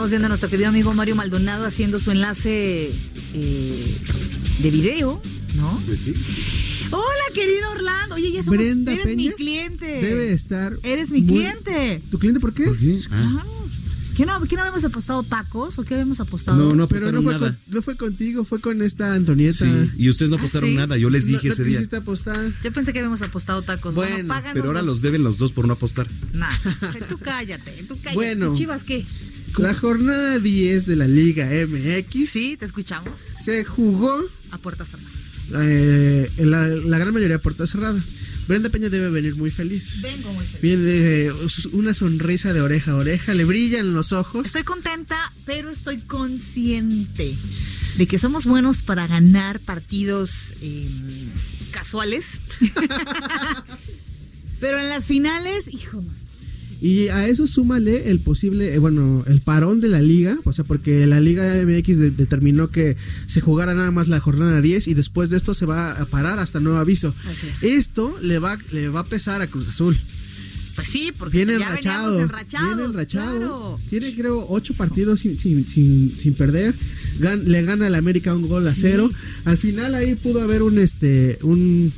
Estamos viendo a nuestro querido amigo Mario Maldonado haciendo su enlace eh, de video, ¿no? Hola, querido Orlando. Oye, ya somos, Brenda eres mi cliente. Debe estar. Eres mi muy- cliente. ¿Tu cliente por qué? Ah. Claro. ¿Qué no, ¿Qué no habíamos apostado tacos o qué habíamos apostado? No, no Pero no apostaron fue, nada. con- no fue contigo, fue con esta Antonieta. Sí, y ustedes no Ah, apostaron ¿sí? nada. Yo les dije No- ese día. quisiste apostar. Yo pensé que habíamos apostado tacos. Bueno, Bueno, Pero ahora los- los deben los dos por no apostar. Nah, tú cállate, tú cállate. Bueno. ¿Chivas qué? La jornada 10 de la Liga MX Sí, te escuchamos. se jugó A puerta cerrada. eh, la, la gran mayoría a puerta cerrada. Brenda Peña debe venir muy feliz. Vengo muy feliz. Viene eh, una sonrisa de oreja a oreja, le brillan los ojos. Estoy contenta, pero estoy consciente de que somos buenos para ganar partidos eh, casuales. pero en las finales, hijo, Y a eso súmale el posible, eh, bueno, el parón de la liga, o sea, porque la Liga MX de- determinó que se jugara nada más la jornada 10 y después de esto se va a parar hasta nuevo aviso. Así es. Esto le va, le va a pesar a Cruz Azul. Pues sí, porque Viene ya enrachado. enrachados. Viene enrachado. claro. Tiene, creo, ocho partidos sin, sin, sin, sin perder. Gan- le gana al América un gol a cero. Al final ahí pudo haber un este un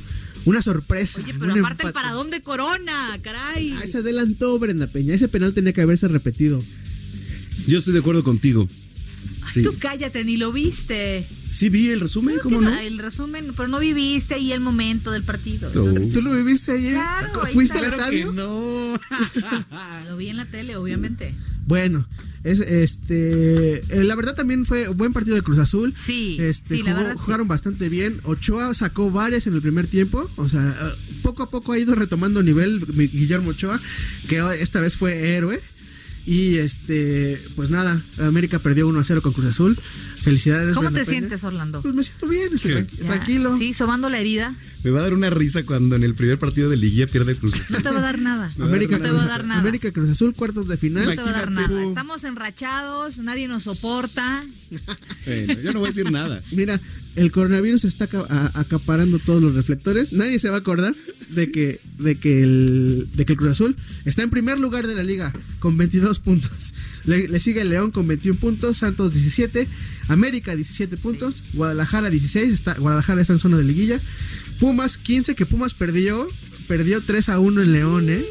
una sorpresa. Oye, pero un aparte el paradón de Corona, caray. Ah, se adelantó Brenda Peña. Ese penal tenía que haberse repetido. Yo estoy de acuerdo contigo. Sí. Tú cállate, ni lo viste. Sí vi el resumen, ¿cómo no? El resumen, pero no viviste ahí el momento del partido. No. ¿Tú lo viviste ayer? Claro, ¿Fuiste al estadio? no. Lo vi en la tele, obviamente. Bueno, es este eh, la verdad también fue un buen partido de Cruz Azul. Sí, Este, sí, la jugó- verdad sí. jugaron bastante bien. Ochoa sacó varias en el primer tiempo. O sea, eh, poco a poco ha ido retomando nivel Guillermo Ochoa, que hoy- esta vez fue héroe. Y este, pues nada, América perdió 1 a 0 con Cruz Azul. Felicidades. ¿Cómo Brenda te Peña. sientes, Orlando? Pues me siento bien, estoy ¿Qué? tranqui- Ya. tranquilo. Sí, sobando la herida. Me va a dar una risa cuando en el primer partido de Liguilla pierde Cruz Azul. No te va a dar nada. América, no te va a dar nada. América Cruz Azul, cuartos de final. No te va a dar nada. Estamos enrachados, nadie nos soporta. Bueno, yo no voy a decir nada. Mira, el coronavirus está acaparando todos los reflectores. Nadie se va a acordar de que de que el de que el Cruz Azul está en primer lugar de la liga con 22 puntos. Le, le sigue el León con 21 puntos, Santos 17, América 17 puntos, Guadalajara 16, está Guadalajara está en zona de liguilla. Pumas 15 que Pumas perdió, perdió 3 a 1 en León, ¿eh?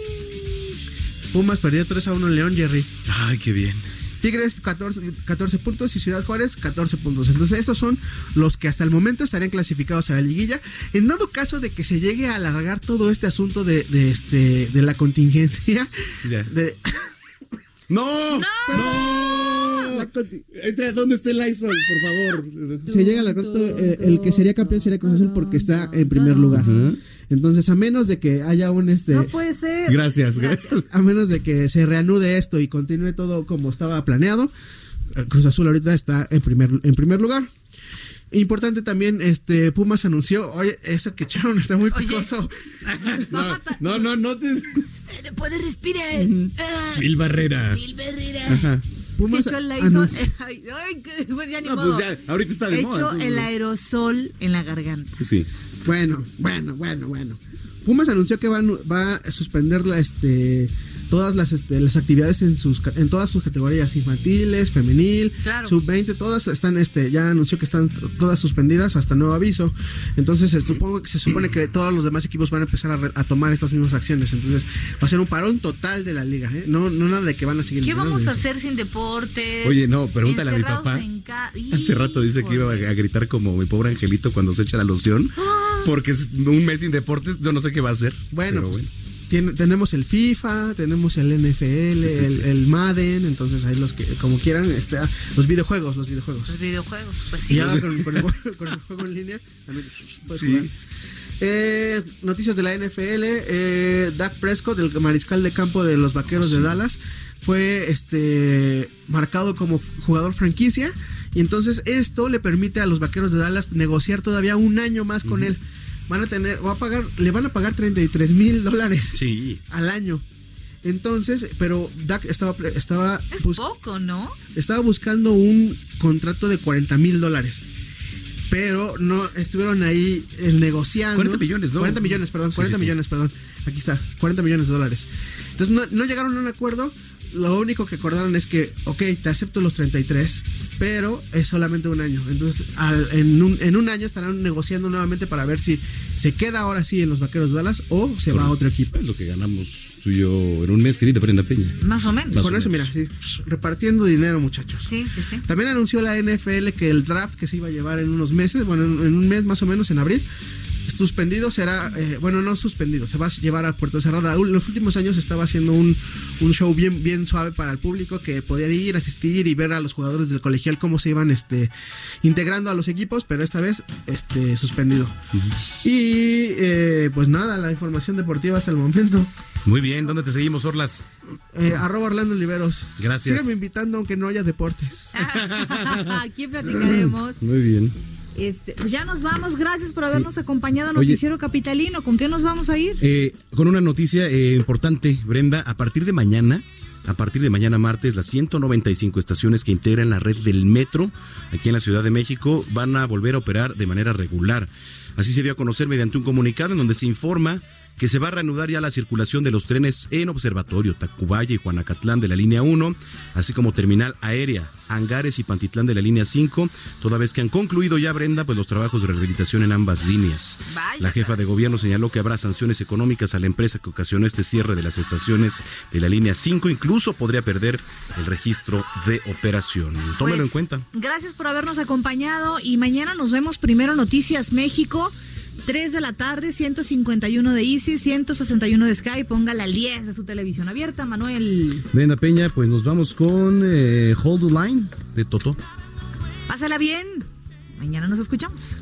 Pumas perdió 3 a 1 en León, Jerry. Ay, qué bien. Tigres 14, 14 puntos y Ciudad Juárez 14 puntos. Entonces estos son los que hasta el momento estarían clasificados a la liguilla. En dado caso de que se llegue a alargar todo este asunto de, de este de la contingencia, de, ¡No! ¡No! conti- Entra, ¿dónde está el Lysol, por favor? se llega a alargar todo, eh, el que sería campeón sería Cruz Azul porque está en primer lugar. Entonces a menos de que haya un este No puede ser. Gracias, gracias. a menos de que se reanude esto y continúe todo como estaba planeado, Cruz Azul ahorita está en primer, en primer lugar. Importante también, este Pumas anunció, oye, eso que echaron está muy Oye. picoso. No, no, no, no te... Le puede respirar. Ah, Phil Barrera. Phil Barrera. Ajá. Pumas Ay, ay, que- pues ya ni No, modo. pues ya, ahorita está de Hecho moda, entonces- el aerosol en la garganta. Sí. Bueno, bueno, bueno, bueno. Pumas anunció que va, a suspender la, este, todas las, este, las actividades en sus en todas sus categorías infantiles, femenil, Claro. sub 20, todas están este ya anunció que están todas suspendidas hasta nuevo aviso. Entonces, eh, supongo que se supone que todos los demás equipos van a empezar a, re- a tomar estas mismas acciones. Entonces, va a ser un parón total de la liga, ¿eh? No no nada de que van a seguir ¿Qué vamos a hacer sin deporte? Oye, no, pregúntale a mi papá. Hace rato dice que iba a gritar como mi pobre angelito cuando se echa la loción. Porque es un mes sin deportes, yo no sé qué va a hacer. Bueno, pero pues, tiene- tenemos el FIFA, tenemos el NFL, Sí, sí, el, sí. el Madden, entonces ahí los que como quieran, este, ah, los videojuegos, los videojuegos. Los videojuegos, pues Y sí. ahora con, con el, con el juego en línea también puedes Sí. jugar. Eh, noticias de la NFL. Eh, Dak Prescott, el mariscal de campo de los Vaqueros de Dallas, fue este marcado como jugador franquicia. Y entonces esto le permite a los Vaqueros de Dallas negociar todavía un año más con él. Van a tener, va a pagar, le van a pagar 33 mil dólares Sí. al año. Entonces, pero Dak estaba, estaba, Es bus- poco, ¿no? estaba buscando un contrato de 40 mil dólares. Pero no estuvieron ahí eh, negociando. 40 millones, ¿no? 40 millones, perdón, Sí, 40 sí, sí. millones, perdón. Aquí está, 40 millones de dólares. Entonces no, no llegaron a un acuerdo. Lo único que acordaron es que, ok, te acepto los 33, pero es solamente un año. Entonces, al- en, un, en un año estarán negociando nuevamente para ver si se queda ahora sí en los Vaqueros de Dallas o se va a otro equipo. Es lo que ganamos tú y yo en un mes, querida Brenda Peña. Más o menos. Más Con o eso, mira, sí, repartiendo dinero, muchachos. Sí, sí, sí. También anunció la NFL que el draft que se iba a llevar en unos meses, bueno, en, en un mes más o menos, en abril, suspendido será, eh, bueno, no suspendido, se va a llevar a puerta cerrada. En los últimos años estaba haciendo un, un show bien, bien suave para el público que podía ir, asistir y ver a los jugadores del colegial cómo se iban este, integrando a los equipos, pero esta vez este, suspendido. Y eh, pues nada, la información deportiva hasta el momento. Muy bien, ¿dónde te seguimos, Orlas? Eh, arroba Orlando Oliveros. Gracias. Síganme invitando aunque no haya deportes. Aquí platicaremos. Muy bien. Este, pues ya nos vamos. Gracias por habernos acompañado a Noticiero Capitalino. ¿Con qué nos vamos a ir? Eh, con una noticia eh, importante, Brenda, a partir de mañana, a partir de mañana martes, las 195 estaciones que integran la red del metro aquí en la Ciudad de México van a volver a operar de manera regular. Así se dio a conocer mediante un comunicado en donde se informa que se va a reanudar ya la circulación de los trenes en Observatorio, Tacubaya y Juanacatlán de la línea 1, así como terminal aérea, Hangares y Pantitlán de la línea 5, toda vez que han concluido ya, Brenda, pues los trabajos de rehabilitación en ambas líneas. La jefa de gobierno señaló que habrá sanciones económicas a la empresa que ocasionó este cierre de las estaciones de la línea 5, incluso podría perder el registro de operación. Tómelo Pues, en cuenta. Gracias por habernos acompañado y mañana nos vemos primero Noticias México. 3 de la tarde, 151 de Easy, 161 de Sky. Ponga la 10 de su televisión abierta, Manuel. Brenda Peña, pues nos vamos con eh, Hold the Line de Toto. Pásala bien. Mañana nos escuchamos.